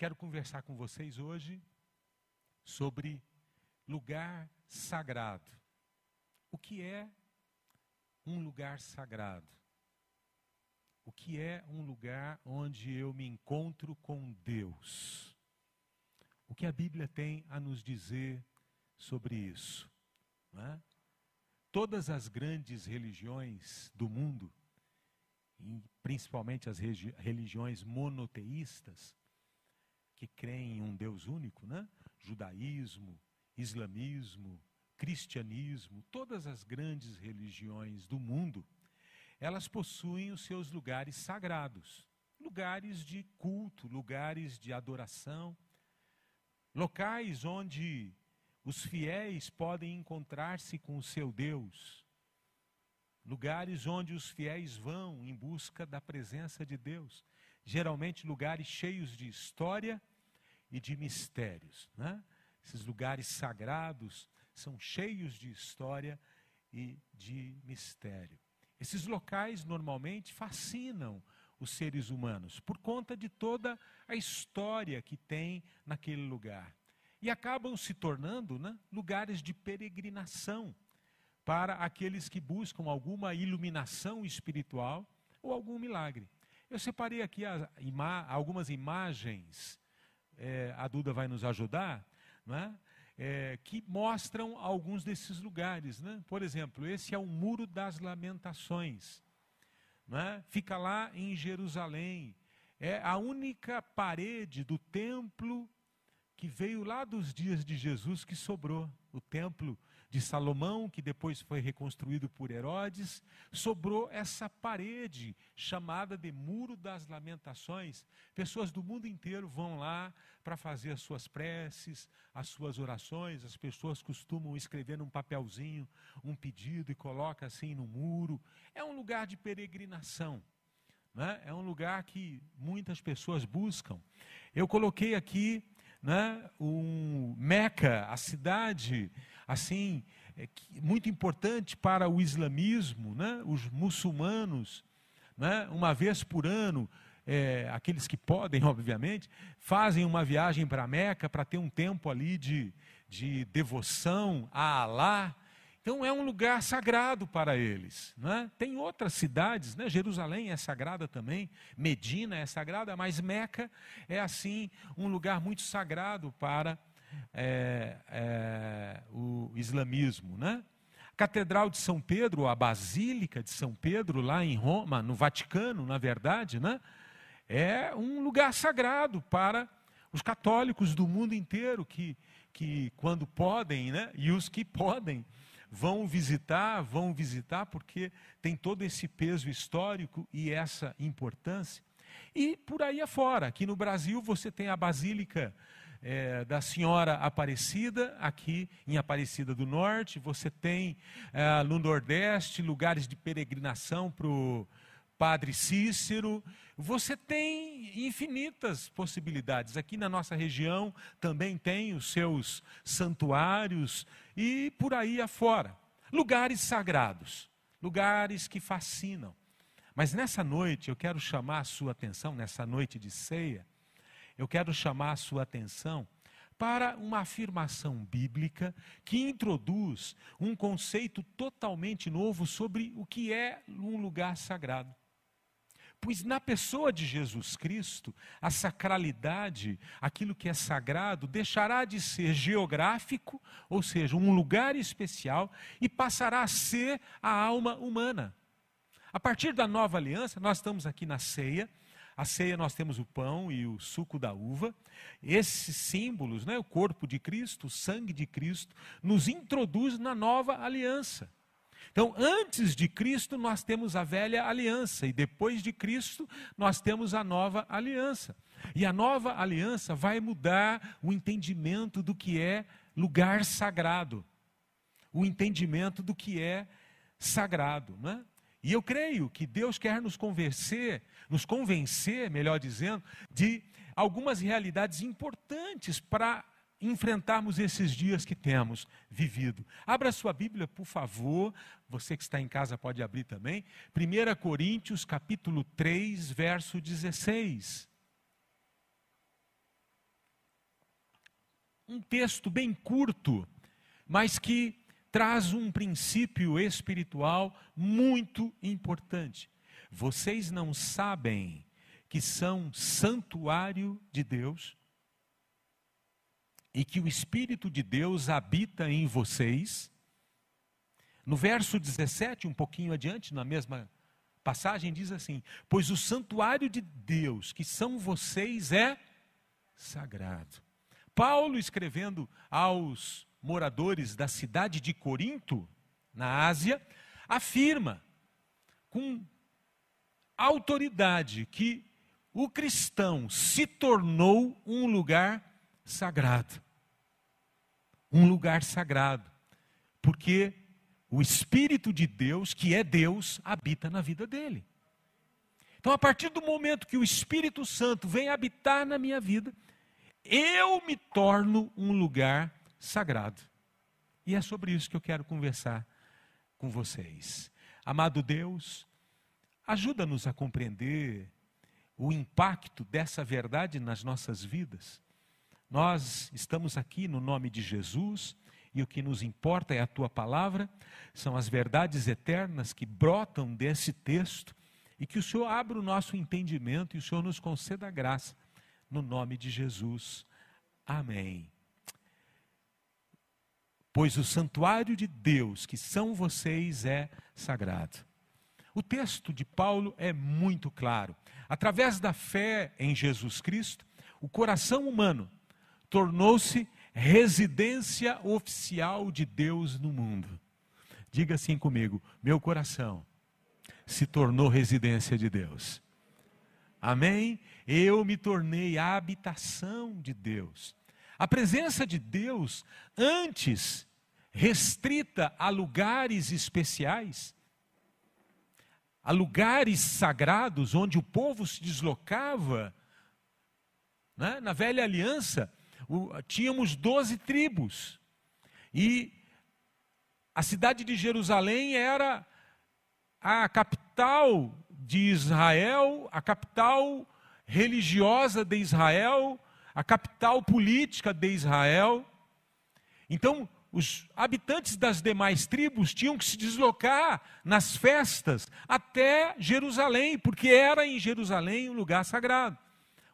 Quero conversar com vocês hoje sobre lugar sagrado. O que é um lugar sagrado? O que é um lugar onde eu me encontro com Deus? O que a Bíblia tem a nos dizer sobre isso? É? Todas as grandes religiões do mundo, principalmente as religiões monoteístas, que creem em um Deus único, né? Judaísmo, islamismo, cristianismo, todas as grandes religiões do mundo, elas possuem os seus lugares sagrados, lugares de culto, lugares de adoração, locais onde os fiéis podem encontrar-se com o seu Deus, lugares onde os fiéis vão em busca da presença de Deus, geralmente lugares cheios de história e de mistérios. Né? Esses lugares sagrados são cheios de história e de mistério. Esses locais normalmente fascinam os seres humanos por conta de toda a história que tem naquele lugar. E acabam se tornando né, lugares de peregrinação para aqueles que buscam alguma iluminação espiritual ou algum milagre. Eu separei aqui ima algumas imagens é, a Duda vai nos ajudar, é? É, que mostram alguns desses lugares. Né? Por exemplo, esse é o Muro das Lamentações. É? Fica lá em Jerusalém. É a única parede do templo que veio lá dos dias de Jesus que sobrou. O templo de Salomão, que depois foi reconstruído por Herodes, sobrou essa parede chamada de Muro das Lamentações. Pessoas do mundo inteiro vão lá para fazer as suas preces, as suas orações. As pessoas costumam escrever num papelzinho um pedido e coloca assim no muro. É um lugar de peregrinação. Né? É um lugar que muitas pessoas buscam. Eu coloquei aqui né, um Meca, a cidade assim é, muito importante para o islamismo, né, os muçulmanos, né, uma vez por ano, é, aqueles que podem, obviamente, fazem uma viagem para Meca para ter um tempo ali de, de devoção a Alá, então é um lugar sagrado para eles. Né? Tem outras cidades, né? Jerusalém é sagrada também, Medina é sagrada, mas Meca é assim um lugar muito sagrado para é, é, o islamismo. Né? Catedral de São Pedro, a Basílica de São Pedro, lá em Roma, no Vaticano, na verdade, né? é um lugar sagrado para os católicos do mundo inteiro que, que quando podem, né? e os que podem, vão visitar, vão visitar, porque tem todo esse peso histórico e essa importância. E por aí afora, aqui no Brasil você tem a Basílica é, da Senhora Aparecida, aqui em Aparecida do Norte, você tem é, no Nordeste lugares de peregrinação para o Padre Cícero, você tem infinitas possibilidades. Aqui na nossa região também tem os seus santuários e por aí afora. Lugares sagrados, lugares que fascinam. Mas nessa noite eu quero chamar a sua atenção, nessa noite de ceia, eu quero chamar a sua atenção para uma afirmação bíblica que introduz um conceito totalmente novo sobre o que é um lugar sagrado. Pois na pessoa de Jesus Cristo, a sacralidade, aquilo que é sagrado, deixará de ser geográfico, ou seja, um lugar especial, e passará a ser a alma humana. A partir da nova aliança, nós estamos aqui na ceia. A ceia nós temos o pão e o suco da uva. Esses símbolos, né, o corpo de Cristo, o sangue de Cristo, nos introduz na nova aliança. Então, antes de Cristo, nós temos a velha aliança, e depois de Cristo, nós temos a nova aliança. E a nova aliança vai mudar o entendimento do que é lugar sagrado, o entendimento do que é sagrado. Né? E eu creio que Deus quer nos convencer, nos convencer, melhor dizendo, de algumas realidades importantes para enfrentarmos esses dias que temos vivido. Abra sua Bíblia, por favor. Você que está em casa pode abrir também. 1 Coríntios, capítulo 3, verso 16. um texto bem curto, mas que traz um princípio espiritual muito importante. Vocês não sabem que são santuário de Deus e que o Espírito de Deus habita em vocês? No verso 17, um pouquinho adiante, na mesma passagem, diz assim: Pois o santuário de Deus, que são vocês, é sagrado. Paulo, escrevendo aos moradores da cidade de Corinto, na Ásia, afirma com autoridade que o cristão se tornou um lugar sagrado. Um lugar sagrado. Porque o Espírito de Deus, que é Deus, habita na vida dele. Então, a partir do momento que o Espírito Santo vem habitar na minha vida, eu me torno um lugar sagrado. E é sobre isso que eu quero conversar com vocês. Amado Deus, ajuda-nos a compreender o impacto dessa verdade nas nossas vidas. Nós estamos aqui no nome de Jesus e o que nos importa é a tua palavra, são as verdades eternas que brotam desse texto e que o Senhor abra o nosso entendimento e o Senhor nos conceda a graça, no nome de Jesus. Amém. Pois o santuário de Deus, que são vocês, é sagrado. O texto de Paulo é muito claro. Através da fé em Jesus Cristo, o coração humano tornou-se residência oficial de Deus no mundo. Diga assim comigo: meu coração se tornou residência de Deus. Amém? Eu me tornei a habitação de Deus. A presença de Deus, antes restrita a lugares especiais, a lugares sagrados onde o povo se deslocava. Né? Na velha aliança, o, tínhamos doze tribos. E a cidade de Jerusalém era a capital de Israel, a capital religiosa de Israel, a capital política de Israel. Então, os habitantes das demais tribos tinham que se deslocar nas festas até Jerusalém, porque era em Jerusalém um lugar sagrado.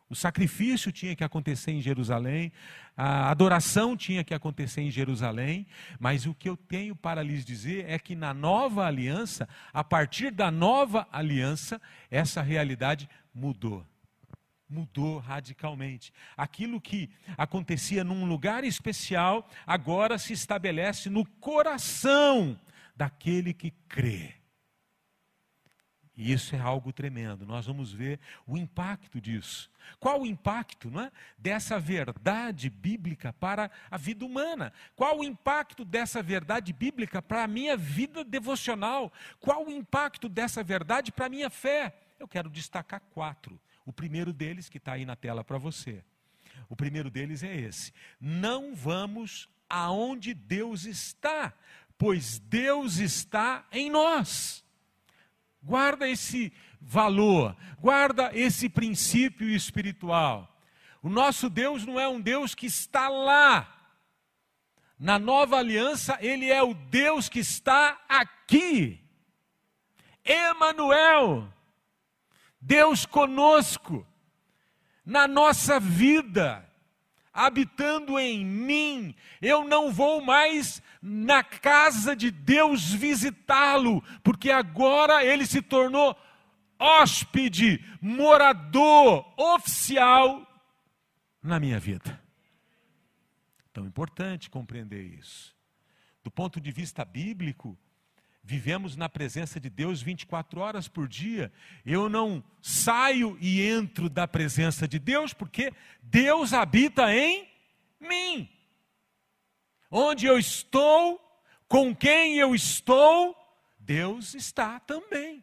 O sacrifício tinha que acontecer em Jerusalém, a adoração tinha que acontecer em Jerusalém, mas o que eu tenho para lhes dizer é que na nova aliança, a partir da nova aliança, essa realidade mudou mudou radicalmente. Aquilo que acontecia num lugar especial, agora se estabelece no coração daquele que crê. E isso é algo tremendo. Nós vamos ver o impacto disso. Qual o impacto não é, dessa verdade bíblica para a vida humana? Qual o impacto dessa verdade bíblica para a minha vida devocional? Qual o impacto dessa verdade para a minha fé? Eu quero destacar quatro. O primeiro deles, que está aí na tela para você. O primeiro deles é esse: não vamos aonde Deus está, pois Deus está em nós. Guarda esse valor, guarda esse princípio espiritual. O nosso Deus não é um Deus que está lá. Na nova aliança, ele é o Deus que está aqui. Emanuel. Deus conosco, na nossa vida, habitando em mim. Eu não vou mais na casa de Deus visitá-lo, porque agora ele se tornou hóspede, morador oficial na minha vida. Tão importante compreender isso. Do ponto de vista bíblico, Vivemos na presença de Deus 24 horas por dia. Eu não saio e entro da presença de Deus, porque Deus habita em mim. Onde eu estou, com quem eu estou, Deus está também.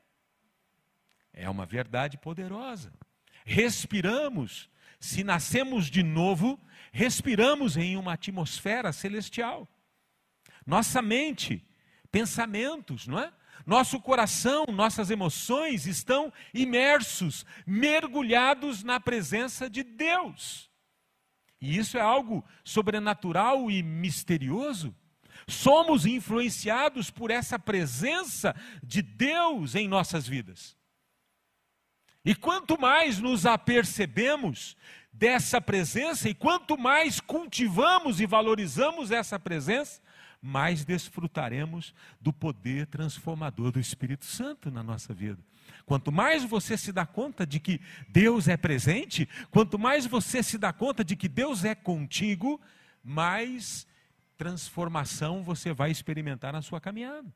É uma verdade poderosa. Respiramos, se nascemos de novo, respiramos em uma atmosfera celestial. Nossa mente pensamentos, não é? Nosso coração, nossas emoções estão imersos, mergulhados na presença de Deus. E isso é algo sobrenatural e misterioso. Somos influenciados por essa presença de Deus em nossas vidas. E quanto mais nos apercebemos dessa presença e quanto mais cultivamos e valorizamos essa presença, mais desfrutaremos do poder transformador do Espírito Santo na nossa vida. Quanto mais você se dá conta de que Deus é presente, quanto mais você se dá conta de que Deus é contigo, mais transformação você vai experimentar na sua caminhada,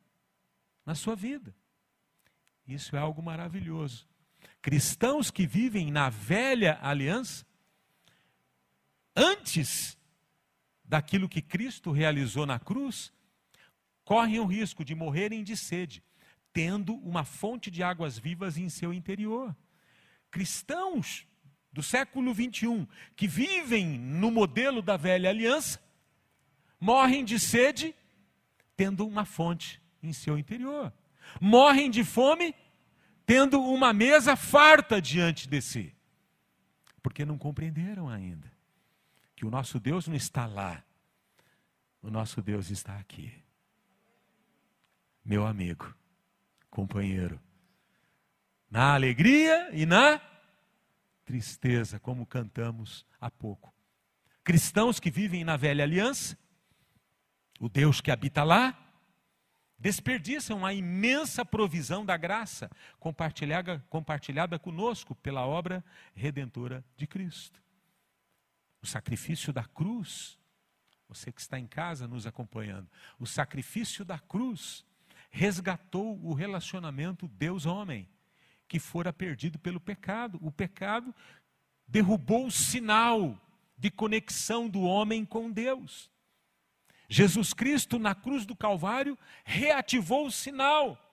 na sua vida. Isso é algo maravilhoso. Cristãos que vivem na velha aliança, antes daquilo que Cristo realizou na cruz, correm o risco de morrerem de sede, tendo uma fonte de águas vivas em seu interior. Cristãos do século 21 que vivem no modelo da velha aliança, morrem de sede, tendo uma fonte em seu interior. Morrem de fome, tendo uma mesa farta diante de si. Porque não compreenderam ainda que o nosso Deus não está lá, o nosso Deus está aqui. Meu amigo, companheiro, na alegria e na tristeza, como cantamos há pouco. Cristãos que vivem na velha aliança, o Deus que habita lá, desperdiçam a imensa provisão da graça compartilhada, compartilhada conosco pela obra redentora de Cristo. O sacrifício da cruz, você que está em casa nos acompanhando, o sacrifício da cruz resgatou o relacionamento Deus-homem, que fora perdido pelo pecado. O pecado derrubou o sinal de conexão do homem com Deus. Jesus Cristo, na cruz do Calvário, reativou o sinal,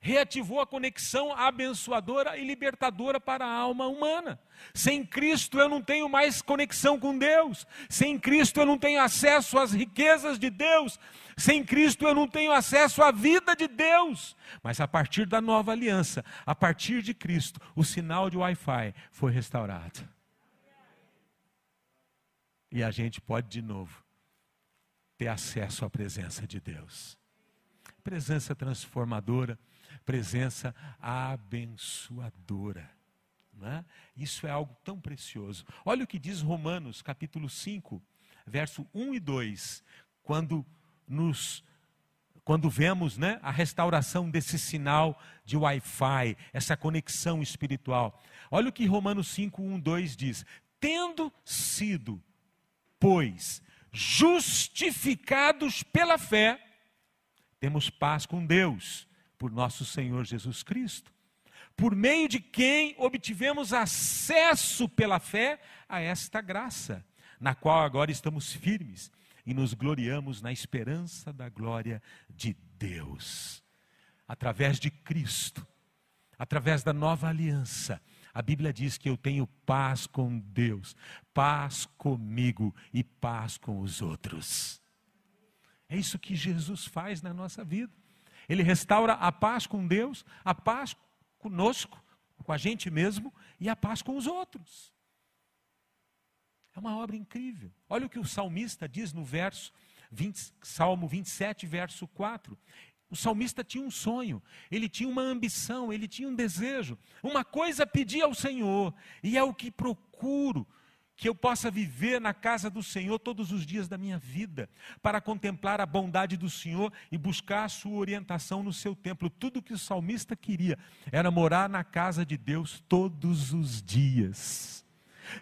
reativou a conexão abençoadora e libertadora para a alma humana. Sem Cristo eu não tenho mais conexão com Deus, sem Cristo eu não tenho acesso às riquezas de Deus, sem Cristo eu não tenho acesso à vida de Deus. Mas a partir da nova aliança, a partir de Cristo, o sinal de Wi-Fi foi restaurado. E a gente pode de novo ter acesso à presença de Deus. Presença transformadora, presença abençoadora. É? Isso é algo tão precioso. Olha o que diz Romanos, capítulo 5, verso 1 e 2, quando nos quando vemos né, a restauração desse sinal de Wi-Fi, essa conexão espiritual. Olha o que Romanos 5, 1, 2 diz: Tendo sido, pois, justificados pela fé, temos paz com Deus, por nosso Senhor Jesus Cristo, por meio de quem obtivemos acesso pela fé a esta graça, na qual agora estamos firmes e nos gloriamos na esperança da glória de Deus. Através de Cristo, através da nova aliança, a Bíblia diz que eu tenho paz com Deus, paz comigo e paz com os outros. É isso que Jesus faz na nossa vida. Ele restaura a paz com Deus, a paz conosco, com a gente mesmo e a paz com os outros. É uma obra incrível. Olha o que o salmista diz no verso 20, Salmo 27, verso 4. O salmista tinha um sonho, ele tinha uma ambição, ele tinha um desejo. Uma coisa pedia ao Senhor, e é o que procuro, que eu possa viver na casa do Senhor todos os dias da minha vida, para contemplar a bondade do Senhor e buscar a sua orientação no seu templo. Tudo que o salmista queria era morar na casa de Deus todos os dias.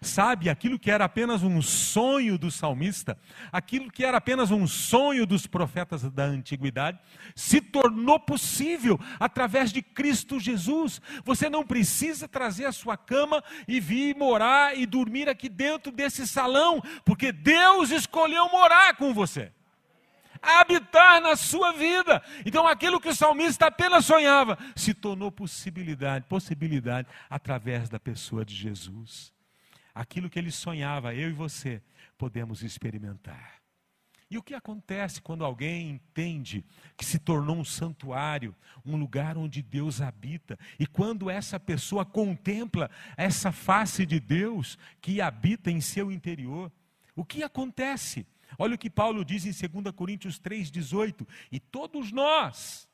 Sabe, aquilo que era apenas um sonho do salmista, aquilo que era apenas um sonho dos profetas da antiguidade, se tornou possível através de Cristo Jesus. Você não precisa trazer a sua cama e vir morar e dormir aqui dentro desse salão, porque Deus escolheu morar com você habitar na sua vida. Então aquilo que o salmista apenas sonhava se tornou possibilidade, possibilidade através da pessoa de Jesus aquilo que ele sonhava, eu e você podemos experimentar. E o que acontece quando alguém entende que se tornou um santuário, um lugar onde Deus habita, e quando essa pessoa contempla essa face de Deus que habita em seu interior? O que acontece? Olha o que Paulo diz em 2 Coríntios 3,18. E todos nós,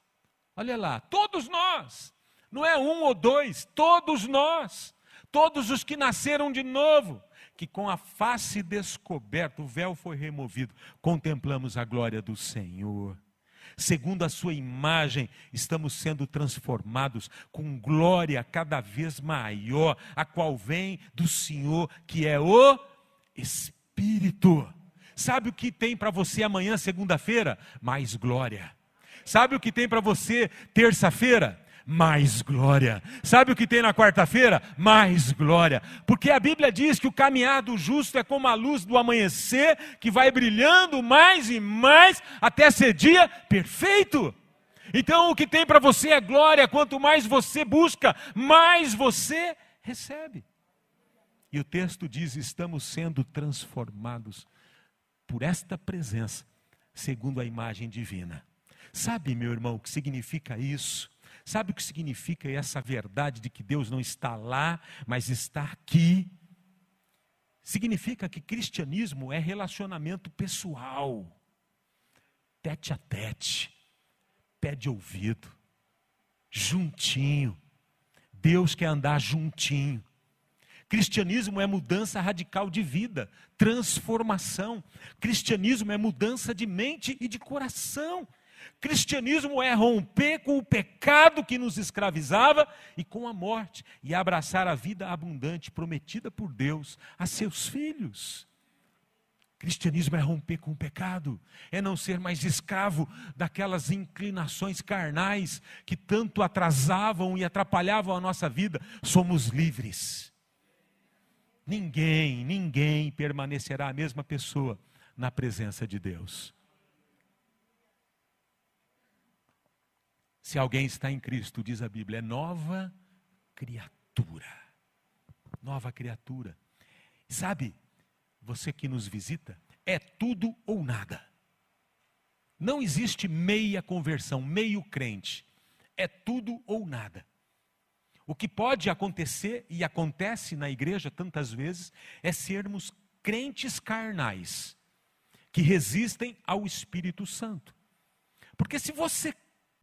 olha lá, todos nós, não é um ou dois, todos nós, todos os que nasceram de novo, que com a face descoberta, o véu foi removido, contemplamos a glória do Senhor. Segundo a sua imagem, estamos sendo transformados com glória cada vez maior, a qual vem do Senhor, que é o Espírito. Sabe o que tem para você amanhã, segunda-feira? Mais glória. Sabe o que tem para você terça-feira? Mais glória. Sabe o que tem na quarta-feira? Mais glória. Porque a Bíblia diz que o caminhar do justo é como a luz do amanhecer, que vai brilhando mais e mais até ser dia perfeito. Então o que tem para você é glória, quanto mais você busca, mais você recebe. E o texto diz: estamos sendo transformados por esta presença, segundo a imagem divina. Sabe, meu irmão, o que significa isso? Sabe o que significa essa verdade de que Deus não está lá, mas está aqui? Significa que cristianismo é relacionamento pessoal, tete a tete, pé de ouvido, juntinho. Deus quer andar juntinho. Cristianismo é mudança radical de vida, transformação. Cristianismo é mudança de mente e de coração. Cristianismo é romper com o pecado que nos escravizava e com a morte, e abraçar a vida abundante prometida por Deus a seus filhos. Cristianismo é romper com o pecado, é não ser mais escravo daquelas inclinações carnais que tanto atrasavam e atrapalhavam a nossa vida. Somos livres. Ninguém, ninguém permanecerá a mesma pessoa na presença de Deus. Se alguém está em Cristo, diz a Bíblia, é nova criatura. Nova criatura. Sabe, você que nos visita, é tudo ou nada. Não existe meia conversão, meio crente. É tudo ou nada. O que pode acontecer e acontece na igreja tantas vezes é sermos crentes carnais que resistem ao Espírito Santo. Porque se você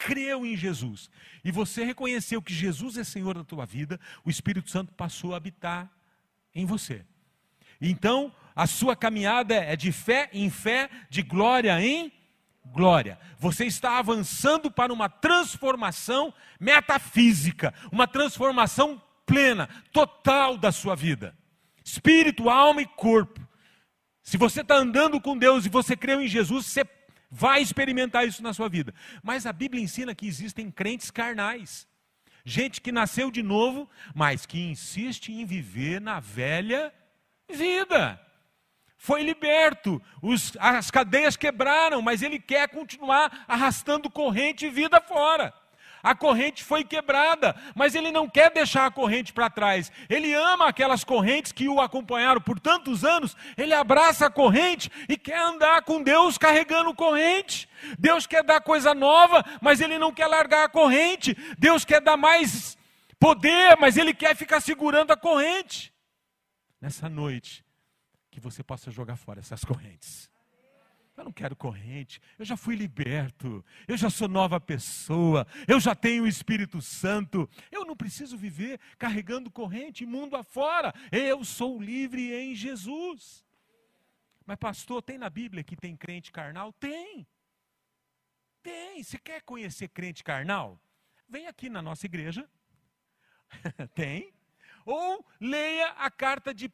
creu em Jesus e você reconheceu que Jesus é Senhor da tua vida, o Espírito Santo passou a habitar em você. Então, a sua caminhada é de fé em fé, de glória em glória. Você está avançando para uma transformação metafísica, uma transformação plena, total da sua vida. Espírito, alma e corpo. Se você está andando com Deus e você creu em Jesus, você Vai experimentar isso na sua vida. Mas a Bíblia ensina que existem crentes carnais. Gente que nasceu de novo, mas que insiste em viver na velha vida. Foi liberto, os, as cadeias quebraram, mas ele quer continuar arrastando corrente e vida fora. A corrente foi quebrada, mas ele não quer deixar a corrente para trás. Ele ama aquelas correntes que o acompanharam por tantos anos. Ele abraça a corrente e quer andar com Deus carregando corrente. Deus quer dar coisa nova, mas ele não quer largar a corrente. Deus quer dar mais poder, mas ele quer ficar segurando a corrente. Nessa noite, que você possa jogar fora essas correntes. Eu não quero corrente, eu já fui liberto, eu já sou nova pessoa, eu já tenho o Espírito Santo, eu não preciso viver carregando corrente mundo afora, eu sou livre em Jesus. Mas, pastor, tem na Bíblia que tem crente carnal? Tem. Tem. Você quer conhecer crente carnal? Vem aqui na nossa igreja. tem. Ou leia a carta de 1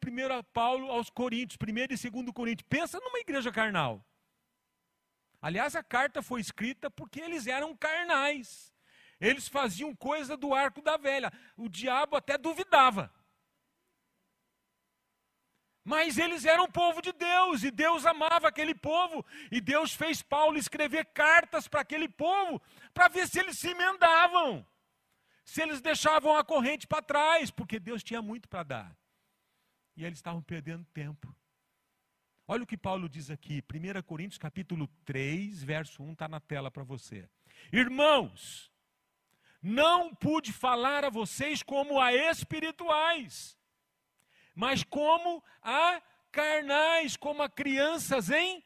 Paulo aos Coríntios, 1 e 2 Coríntios. Pensa numa igreja carnal. Aliás, a carta foi escrita porque eles eram carnais. Eles faziam coisa do arco da velha. O diabo até duvidava. Mas eles eram povo de Deus e Deus amava aquele povo. E Deus fez Paulo escrever cartas para aquele povo para ver se eles se emendavam, se eles deixavam a corrente para trás, porque Deus tinha muito para dar. E eles estavam perdendo tempo. Olha o que Paulo diz aqui, 1 Coríntios capítulo 3, verso 1, está na tela para você. Irmãos, não pude falar a vocês como a espirituais, mas como a carnais como a crianças em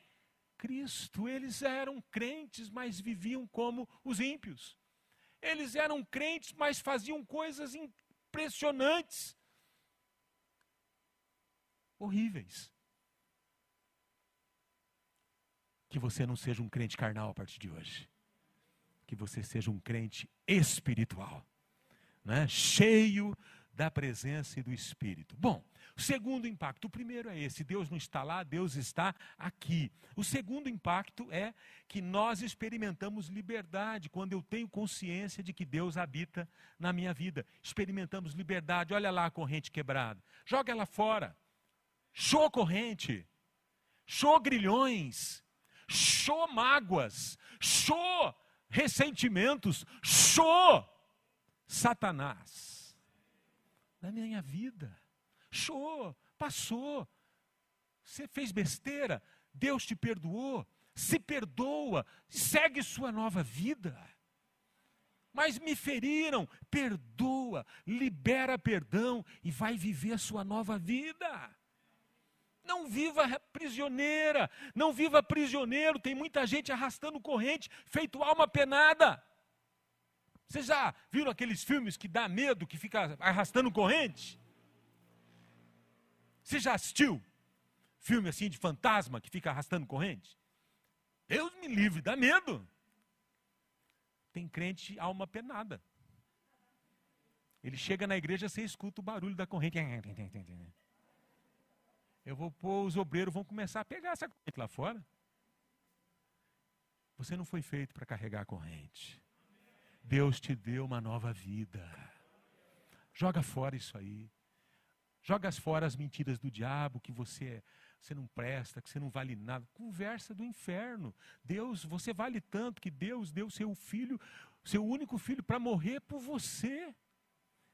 Cristo. Eles eram crentes, mas viviam como os ímpios. Eles eram crentes, mas faziam coisas impressionantes, horríveis. Que você não seja um crente carnal a partir de hoje. Que você seja um crente espiritual, né? cheio da presença e do Espírito. Bom, segundo impacto, o primeiro é esse: Deus não está lá, Deus está aqui. O segundo impacto é que nós experimentamos liberdade quando eu tenho consciência de que Deus habita na minha vida. Experimentamos liberdade. Olha lá a corrente quebrada, joga ela fora. Show corrente, show grilhões, show mágoas, show ressentimentos, show Satanás na minha vida. Show, passou. Você fez besteira, Deus te perdoou, se perdoa, segue sua nova vida. Mas me feriram, perdoa, libera perdão e vai viver a sua nova vida. Não viva prisioneira, não viva prisioneiro. Tem muita gente arrastando corrente, feito alma penada. Vocês já viram aqueles filmes que dá medo, que fica arrastando corrente? Você já assistiu filme assim de fantasma que fica arrastando corrente? Deus me livre, dá medo. Tem crente alma penada. Ele chega na igreja, você escuta o barulho da corrente. Eu vou pôr, os obreiros vão começar a pegar essa corrente lá fora. Você não foi feito para carregar a corrente. Deus te deu uma nova vida. Joga fora isso aí. Joga fora as mentiras do diabo, que você, você não presta, que você não vale nada. Conversa do inferno. Deus, você vale tanto que Deus deu seu filho, seu único filho, para morrer por você,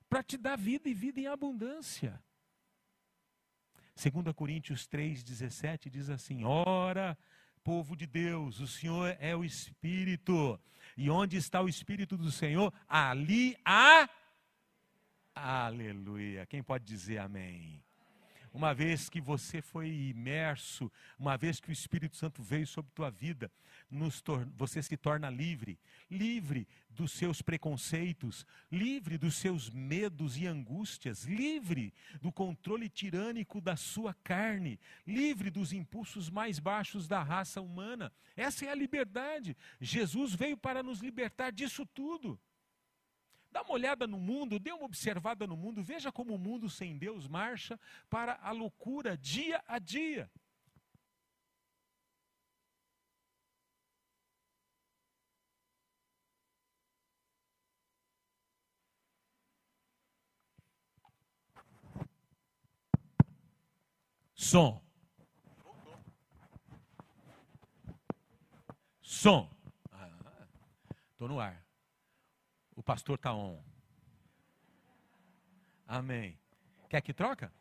para te dar vida e vida em abundância. 2 Coríntios 3,17 diz assim: Ora, povo de Deus, o Senhor é o Espírito, e onde está o Espírito do Senhor, ali há. Aleluia. Quem pode dizer amém? Uma vez que você foi imerso, uma vez que o Espírito Santo veio sobre tua vida, você se torna livre, livre dos seus preconceitos, livre dos seus medos e angústias, livre do controle tirânico da sua carne, livre dos impulsos mais baixos da raça humana. Essa é a liberdade. Jesus veio para nos libertar disso tudo. Dá uma olhada no mundo, dê uma observada no mundo, veja como o mundo sem Deus marcha para a loucura dia a dia. Som. Som. Estou ah, no ar pastor está on. Amém. Quer que troca?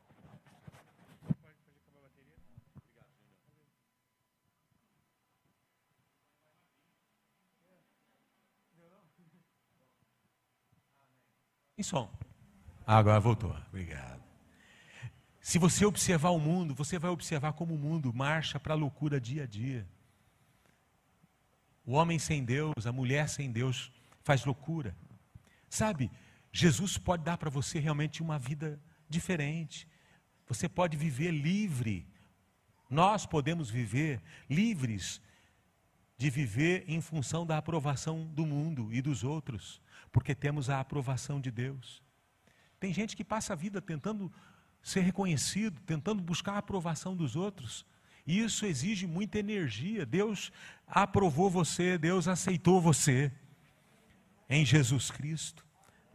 Em som. Ah, agora voltou. Obrigado. Se você observar o mundo, você vai observar como o mundo marcha para a loucura dia a dia. O homem sem Deus, a mulher sem Deus faz loucura. Sabe, Jesus pode dar para você realmente uma vida diferente. Você pode viver livre. Nós podemos viver livres de viver em função da aprovação do mundo e dos outros, porque temos a aprovação de Deus. Tem gente que passa a vida tentando ser reconhecido, tentando buscar a aprovação dos outros. E isso exige muita energia. Deus aprovou você, Deus aceitou você em Jesus Cristo.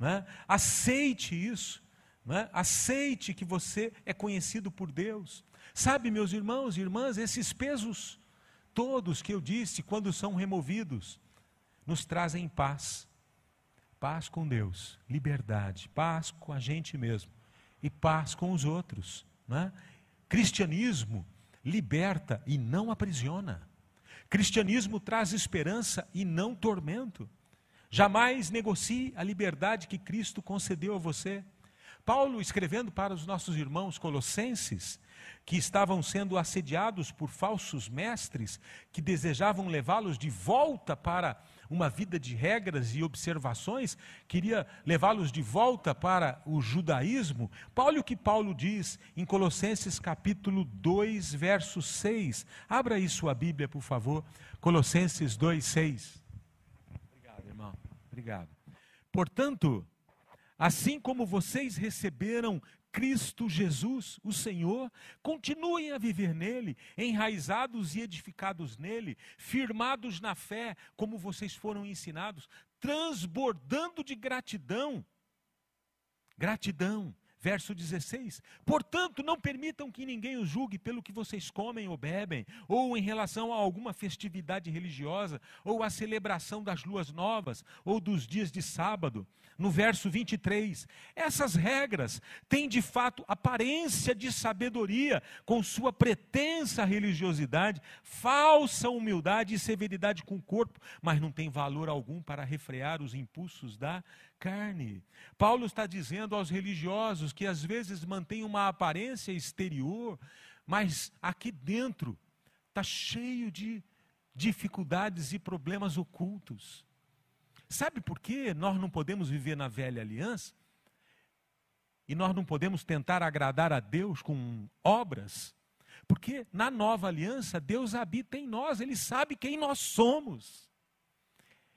Né? Aceite isso. Né? Aceite que você é conhecido por Deus. Sabe, meus irmãos e irmãs, esses pesos todos que eu disse, quando são removidos, nos trazem paz. Paz com Deus, liberdade, paz com a gente mesmo e paz com os outros. Né? Cristianismo liberta e não aprisiona. Cristianismo traz esperança e não tormento. Jamais negocie a liberdade que Cristo concedeu a você. Paulo, escrevendo para os nossos irmãos colossenses, que estavam sendo assediados por falsos mestres que desejavam levá-los de volta para uma vida de regras e observações, queria levá-los de volta para o judaísmo. Olha o que Paulo diz em Colossenses capítulo 2, verso 6. Abra aí sua Bíblia, por favor. Colossenses 2, 6. Obrigado. Portanto, assim como vocês receberam Cristo Jesus, o Senhor, continuem a viver nele, enraizados e edificados nele, firmados na fé, como vocês foram ensinados, transbordando de gratidão. Gratidão Verso 16: Portanto, não permitam que ninguém os julgue pelo que vocês comem ou bebem, ou em relação a alguma festividade religiosa, ou a celebração das luas novas, ou dos dias de sábado. No verso 23, essas regras têm de fato aparência de sabedoria, com sua pretensa religiosidade, falsa humildade e severidade com o corpo, mas não tem valor algum para refrear os impulsos da carne. Paulo está dizendo aos religiosos que às vezes mantêm uma aparência exterior, mas aqui dentro está cheio de dificuldades e problemas ocultos. Sabe por que nós não podemos viver na velha aliança? E nós não podemos tentar agradar a Deus com obras? Porque na nova aliança, Deus habita em nós, Ele sabe quem nós somos.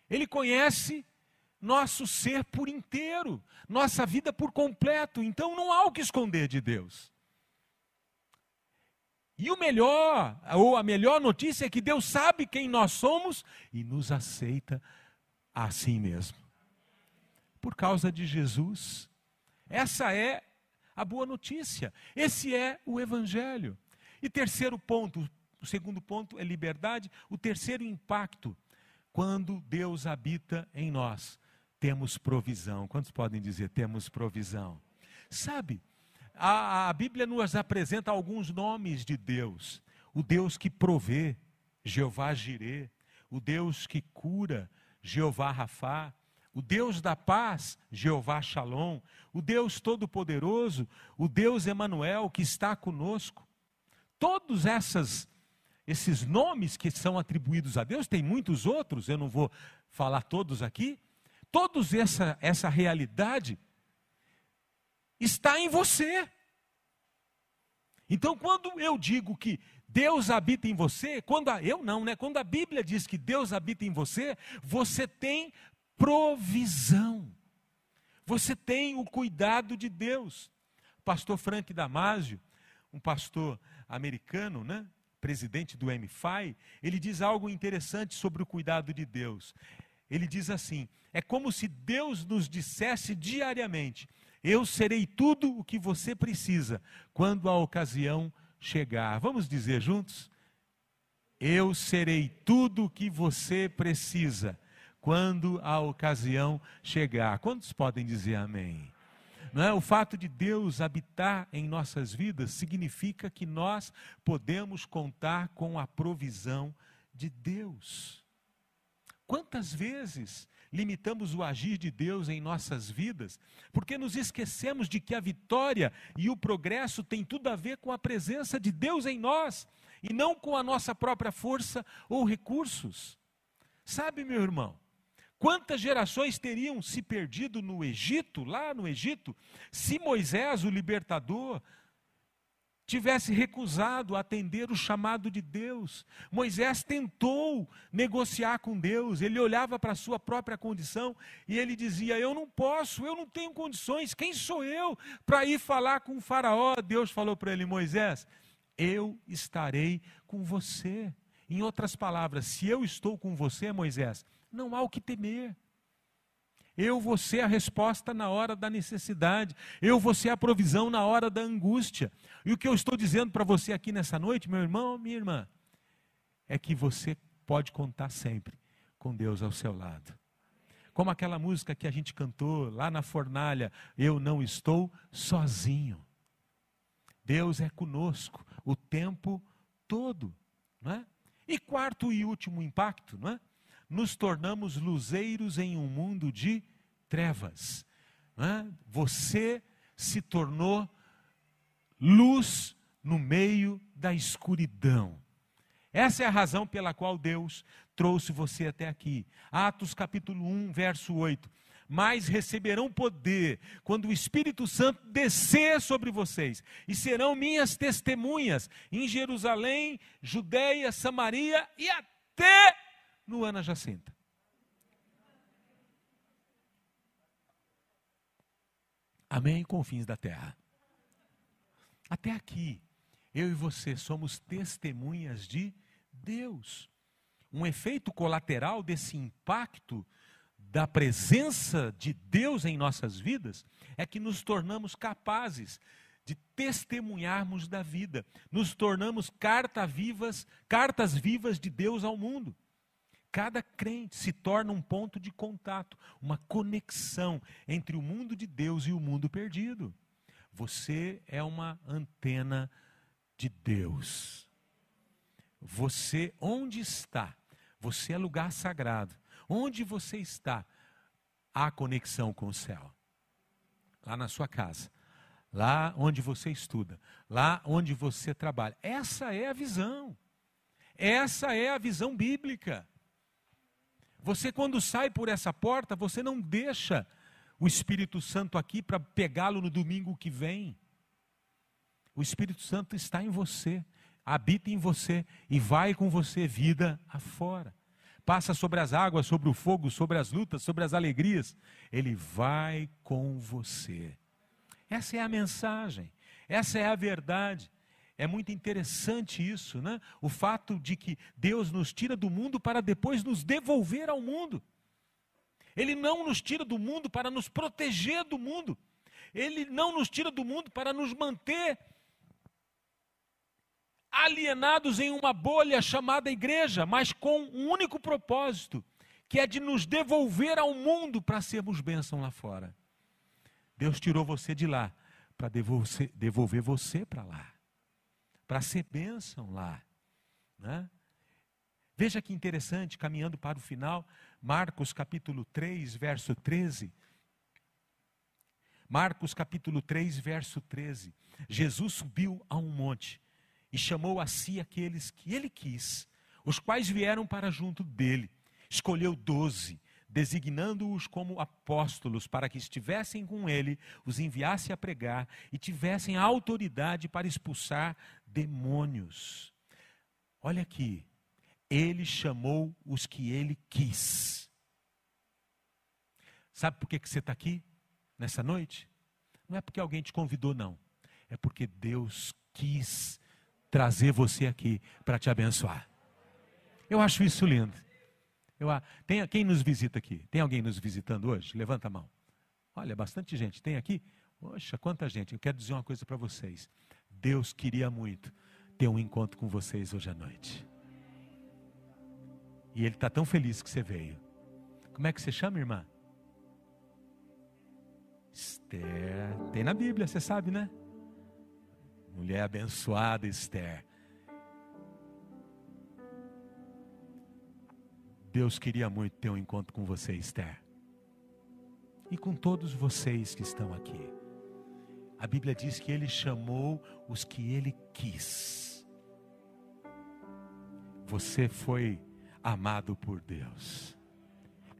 Ele conhece nosso ser por inteiro, nossa vida por completo. Então não há o que esconder de Deus. E o melhor, ou a melhor notícia é que Deus sabe quem nós somos e nos aceita assim mesmo. Por causa de Jesus. Essa é a boa notícia. Esse é o Evangelho. E terceiro ponto, o segundo ponto é liberdade. O terceiro impacto, quando Deus habita em nós temos provisão. Quantos podem dizer temos provisão? Sabe, a, a Bíblia nos apresenta alguns nomes de Deus. O Deus que provê, Jeová Jirê. O Deus que cura, Jeová Rafá. O Deus da paz, Jeová Shalom. O Deus Todo-Poderoso, o Deus Emanuel que está conosco. Todos essas esses nomes que são atribuídos a Deus, tem muitos outros, eu não vou falar todos aqui, todos essa, essa realidade está em você. Então, quando eu digo que Deus habita em você, quando a, eu não, né? Quando a Bíblia diz que Deus habita em você, você tem provisão. Você tem o cuidado de Deus. Pastor Frank Damasio, um pastor americano, né? Presidente do MFI, ele diz algo interessante sobre o cuidado de Deus. Ele diz assim: é como se Deus nos dissesse diariamente: Eu serei tudo o que você precisa quando a ocasião chegar. Vamos dizer juntos? Eu serei tudo o que você precisa quando a ocasião chegar. Quantos podem dizer amém? Não é? O fato de Deus habitar em nossas vidas significa que nós podemos contar com a provisão de Deus. Quantas vezes limitamos o agir de Deus em nossas vidas, porque nos esquecemos de que a vitória e o progresso têm tudo a ver com a presença de Deus em nós e não com a nossa própria força ou recursos. Sabe, meu irmão, quantas gerações teriam se perdido no Egito, lá no Egito, se Moisés, o libertador, tivesse recusado atender o chamado de Deus. Moisés tentou negociar com Deus, ele olhava para a sua própria condição e ele dizia: Eu não posso, eu não tenho condições, quem sou eu para ir falar com o Faraó? Deus falou para ele: Moisés, eu estarei com você. Em outras palavras, se eu estou com você, Moisés, não há o que temer. Eu vou ser a resposta na hora da necessidade. Eu vou ser a provisão na hora da angústia. E o que eu estou dizendo para você aqui nessa noite, meu irmão, minha irmã, é que você pode contar sempre com Deus ao seu lado. Como aquela música que a gente cantou lá na fornalha, eu não estou sozinho. Deus é conosco o tempo todo, não é? E quarto e último impacto, não é? Nos tornamos luzeiros em um mundo de trevas. É? Você se tornou luz no meio da escuridão. Essa é a razão pela qual Deus trouxe você até aqui. Atos capítulo 1, verso 8. Mas receberão poder quando o Espírito Santo descer sobre vocês, e serão minhas testemunhas em Jerusalém, Judeia, Samaria e até no Ana Jacinta. Amém? Confins da terra. Até aqui, eu e você somos testemunhas de Deus. Um efeito colateral desse impacto da presença de Deus em nossas vidas é que nos tornamos capazes de testemunharmos da vida, nos tornamos carta vivas, cartas vivas de Deus ao mundo. Cada crente se torna um ponto de contato, uma conexão entre o mundo de Deus e o mundo perdido. Você é uma antena de Deus. Você, onde está? Você é lugar sagrado. Onde você está? Há conexão com o céu. Lá na sua casa. Lá onde você estuda. Lá onde você trabalha. Essa é a visão. Essa é a visão bíblica. Você, quando sai por essa porta, você não deixa o Espírito Santo aqui para pegá-lo no domingo que vem. O Espírito Santo está em você, habita em você e vai com você vida afora. Passa sobre as águas, sobre o fogo, sobre as lutas, sobre as alegrias. Ele vai com você. Essa é a mensagem, essa é a verdade. É muito interessante isso, né? O fato de que Deus nos tira do mundo para depois nos devolver ao mundo. Ele não nos tira do mundo para nos proteger do mundo. Ele não nos tira do mundo para nos manter alienados em uma bolha chamada igreja, mas com um único propósito, que é de nos devolver ao mundo para sermos bênção lá fora. Deus tirou você de lá para devolver você para lá para ser bênção lá. Né? Veja que interessante, caminhando para o final, Marcos capítulo 3, verso 13. Marcos capítulo 3, verso 13. Jesus subiu a um monte e chamou a si aqueles que ele quis, os quais vieram para junto dele. Escolheu doze designando-os como apóstolos, para que estivessem com ele, os enviasse a pregar e tivessem autoridade para expulsar demônios. Olha aqui, ele chamou os que ele quis. Sabe por que, que você está aqui nessa noite? Não é porque alguém te convidou, não. É porque Deus quis trazer você aqui para te abençoar. Eu acho isso lindo. Eu, tem, quem nos visita aqui? Tem alguém nos visitando hoje? Levanta a mão. Olha, bastante gente. Tem aqui? Poxa, quanta gente. Eu quero dizer uma coisa para vocês. Deus queria muito ter um encontro com vocês hoje à noite. E Ele está tão feliz que você veio. Como é que você chama, irmã? Esther. Tem na Bíblia, você sabe, né? Mulher abençoada, Esther. Deus queria muito ter um encontro com você, Esther. E com todos vocês que estão aqui. A Bíblia diz que ele chamou os que ele quis. Você foi amado por Deus.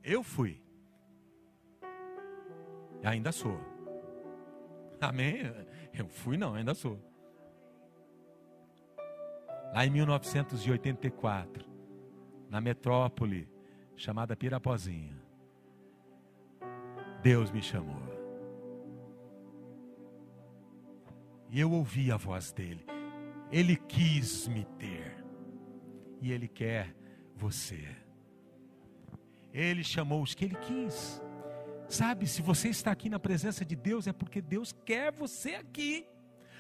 Eu fui. Ainda sou. Amém? Eu fui, não, ainda sou. Lá em 1984, na metrópole chamada Pirapozinha. Deus me chamou. E eu ouvi a voz dele. Ele quis me ter. E ele quer você. Ele chamou os que ele quis. Sabe, se você está aqui na presença de Deus, é porque Deus quer você aqui.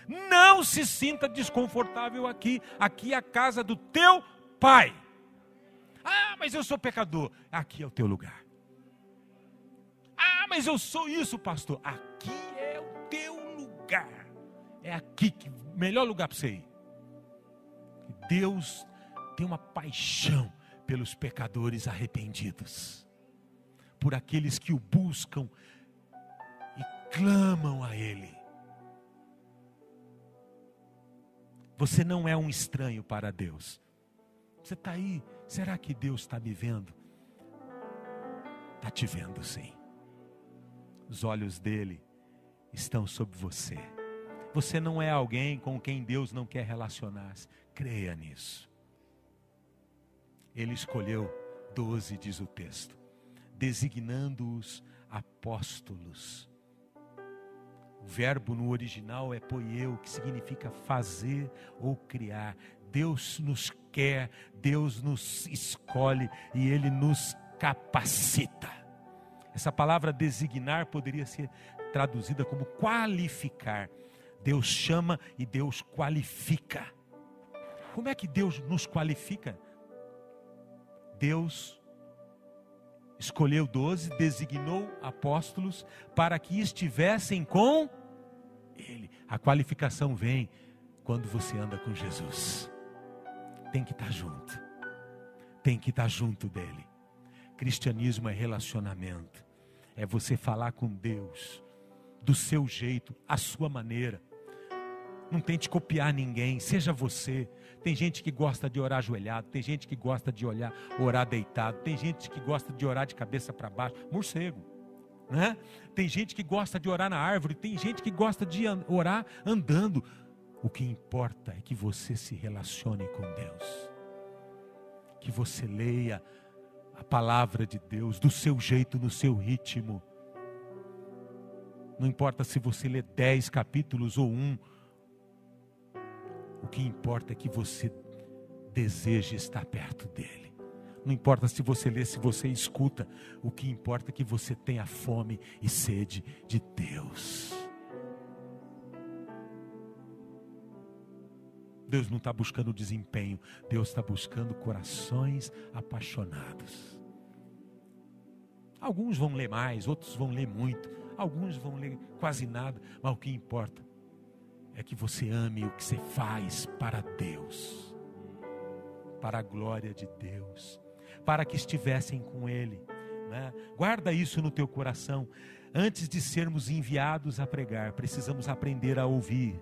Não se sinta desconfortável aqui. Aqui é a casa do teu pai. Ah, mas eu sou pecador. Aqui é o teu lugar. Ah, mas eu sou isso, pastor. Aqui é o teu lugar. É aqui que melhor lugar para você ir. Deus tem uma paixão pelos pecadores arrependidos, por aqueles que o buscam e clamam a Ele. Você não é um estranho para Deus. Você está aí será que Deus está me vendo? Está te vendo sim. Os olhos dele estão sobre você. Você não é alguém com quem Deus não quer relacionar-se. Creia nisso. Ele escolheu doze, diz o texto, designando-os apóstolos. O verbo no original é poieu, que significa fazer ou criar. Deus nos quer, Deus nos escolhe e Ele nos capacita. Essa palavra designar poderia ser traduzida como qualificar. Deus chama e Deus qualifica. Como é que Deus nos qualifica? Deus escolheu doze, designou apóstolos para que estivessem com Ele. A qualificação vem quando você anda com Jesus. Tem que estar junto. Tem que estar junto dele. Cristianismo é relacionamento. É você falar com Deus do seu jeito, à sua maneira. Não tente copiar ninguém, seja você. Tem gente que gosta de orar ajoelhado, tem gente que gosta de olhar, orar deitado, tem gente que gosta de orar de cabeça para baixo, morcego. Né? Tem gente que gosta de orar na árvore, tem gente que gosta de orar andando. O que importa é que você se relacione com Deus. Que você leia a palavra de Deus do seu jeito, no seu ritmo. Não importa se você lê dez capítulos ou um, o que importa é que você deseje estar perto dele. Não importa se você lê, se você escuta, o que importa é que você tenha fome e sede de Deus. Deus não está buscando desempenho, Deus está buscando corações apaixonados. Alguns vão ler mais, outros vão ler muito, alguns vão ler quase nada, mas o que importa é que você ame o que você faz para Deus, para a glória de Deus, para que estivessem com Ele. Né? Guarda isso no teu coração. Antes de sermos enviados a pregar, precisamos aprender a ouvir.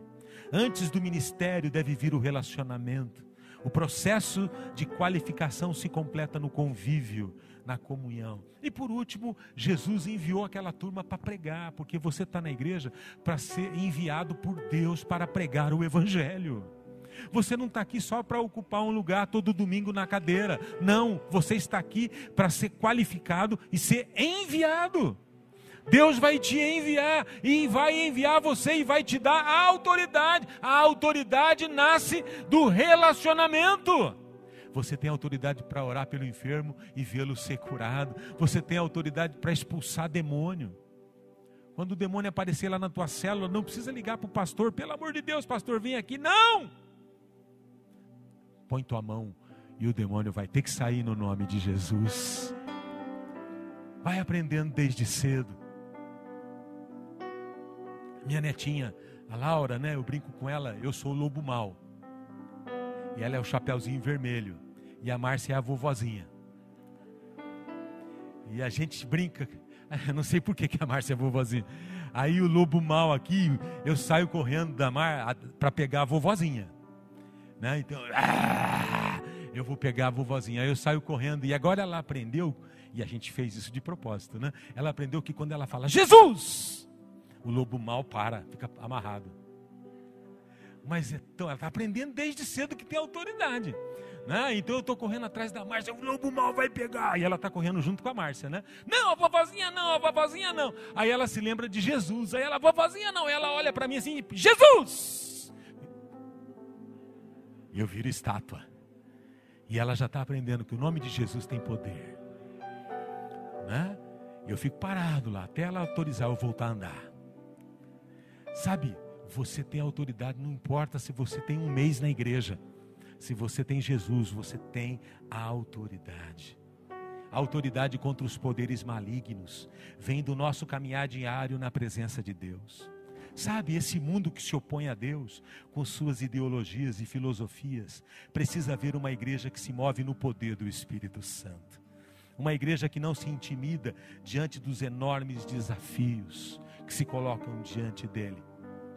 Antes do ministério deve vir o relacionamento. O processo de qualificação se completa no convívio, na comunhão. E por último, Jesus enviou aquela turma para pregar, porque você está na igreja para ser enviado por Deus para pregar o Evangelho. Você não está aqui só para ocupar um lugar todo domingo na cadeira. Não, você está aqui para ser qualificado e ser enviado. Deus vai te enviar e vai enviar você e vai te dar a autoridade. A autoridade nasce do relacionamento. Você tem autoridade para orar pelo enfermo e vê-lo ser curado. Você tem autoridade para expulsar demônio. Quando o demônio aparecer lá na tua célula, não precisa ligar para o pastor, pelo amor de Deus, pastor, vem aqui. Não! Põe tua mão e o demônio vai ter que sair no nome de Jesus. Vai aprendendo desde cedo. Minha netinha, a Laura, né? Eu brinco com ela, eu sou o lobo mau. E ela é o chapeuzinho vermelho. E a Márcia é a vovozinha. E a gente brinca. Eu não sei por que, que a Márcia é vovozinha. Aí o lobo mal aqui, eu saio correndo da mar para pegar a vovozinha. Né? Então, ah, eu vou pegar a vovozinha. Aí eu saio correndo. E agora ela aprendeu, e a gente fez isso de propósito, né? Ela aprendeu que quando ela fala Jesus, o lobo mal para, fica amarrado. Mas então, ela está aprendendo desde cedo que tem autoridade. Né? Então eu estou correndo atrás da Márcia, o lobo mal vai pegar. E ela está correndo junto com a Márcia, né? Não, a vovozinha não, a vovozinha não. Aí ela se lembra de Jesus. Aí ela, vovozinha não. Ela olha para mim assim, Jesus! E eu viro estátua. E ela já está aprendendo que o nome de Jesus tem poder. Né? Eu fico parado lá, até ela autorizar eu voltar a andar. Sabe, você tem autoridade, não importa se você tem um mês na igreja. Se você tem Jesus, você tem a autoridade. A autoridade contra os poderes malignos vem do nosso caminhar diário na presença de Deus. Sabe, esse mundo que se opõe a Deus, com suas ideologias e filosofias, precisa ver uma igreja que se move no poder do Espírito Santo. Uma igreja que não se intimida diante dos enormes desafios que se colocam diante dele,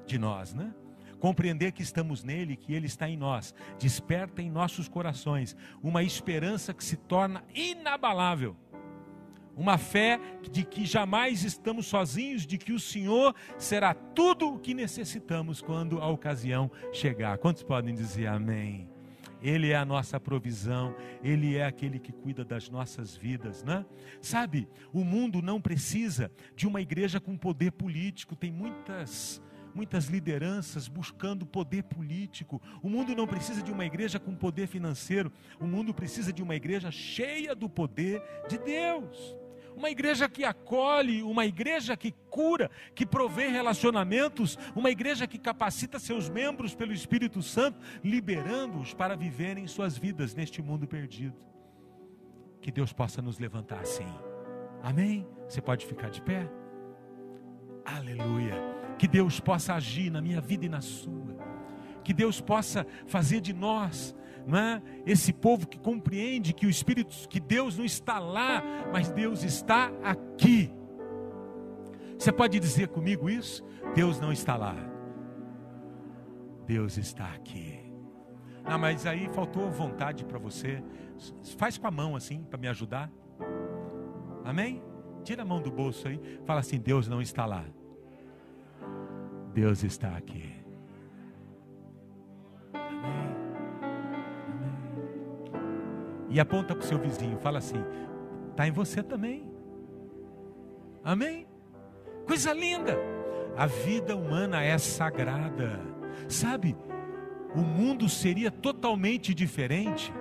de nós, né? compreender que estamos nele, que ele está em nós, desperta em nossos corações uma esperança que se torna inabalável. Uma fé de que jamais estamos sozinhos, de que o Senhor será tudo o que necessitamos quando a ocasião chegar. Quantos podem dizer amém? Ele é a nossa provisão, Ele é aquele que cuida das nossas vidas, né? Sabe, o mundo não precisa de uma igreja com poder político, tem muitas muitas lideranças buscando poder político. O mundo não precisa de uma igreja com poder financeiro, o mundo precisa de uma igreja cheia do poder de Deus uma igreja que acolhe, uma igreja que cura, que provê relacionamentos, uma igreja que capacita seus membros pelo Espírito Santo, liberando-os para viverem suas vidas neste mundo perdido. Que Deus possa nos levantar assim. Amém? Você pode ficar de pé? Aleluia. Que Deus possa agir na minha vida e na sua. Que Deus possa fazer de nós é? esse povo que compreende que o Espírito, que Deus não está lá, mas Deus está aqui. Você pode dizer comigo isso? Deus não está lá. Deus está aqui. Ah, mas aí faltou vontade para você. Faz com a mão assim para me ajudar. Amém? Tira a mão do bolso aí. Fala assim: Deus não está lá. Deus está aqui. Amém. E aponta para o seu vizinho, fala assim: está em você também. Amém? Coisa linda. A vida humana é sagrada. Sabe, o mundo seria totalmente diferente.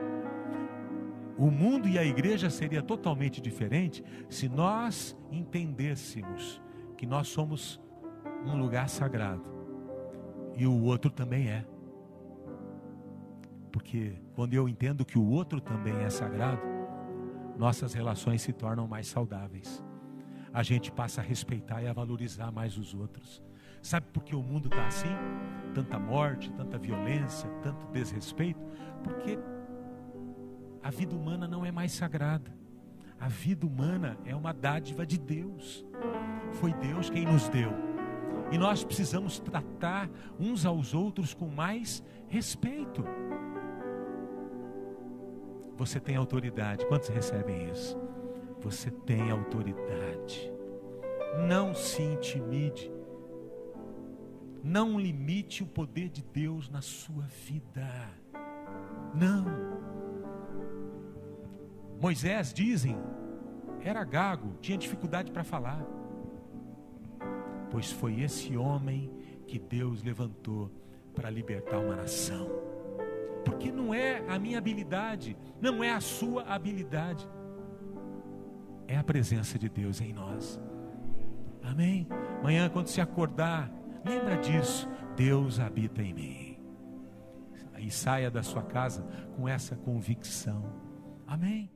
O mundo e a igreja seria totalmente diferente se nós entendêssemos que nós somos um lugar sagrado e o outro também é. Porque quando eu entendo que o outro também é sagrado, nossas relações se tornam mais saudáveis. A gente passa a respeitar e a valorizar mais os outros. Sabe por que o mundo está assim? Tanta morte, tanta violência, tanto desrespeito? Porque a vida humana não é mais sagrada. A vida humana é uma dádiva de Deus. Foi Deus quem nos deu. E nós precisamos tratar uns aos outros com mais respeito. Você tem autoridade. Quantos recebem isso? Você tem autoridade. Não se intimide. Não limite o poder de Deus na sua vida. Não. Moisés, dizem, era gago, tinha dificuldade para falar. Pois foi esse homem que Deus levantou para libertar uma nação porque não é a minha habilidade, não é a sua habilidade, é a presença de Deus em nós. Amém? Amanhã, quando se acordar, lembra disso: Deus habita em mim. E saia da sua casa com essa convicção. Amém?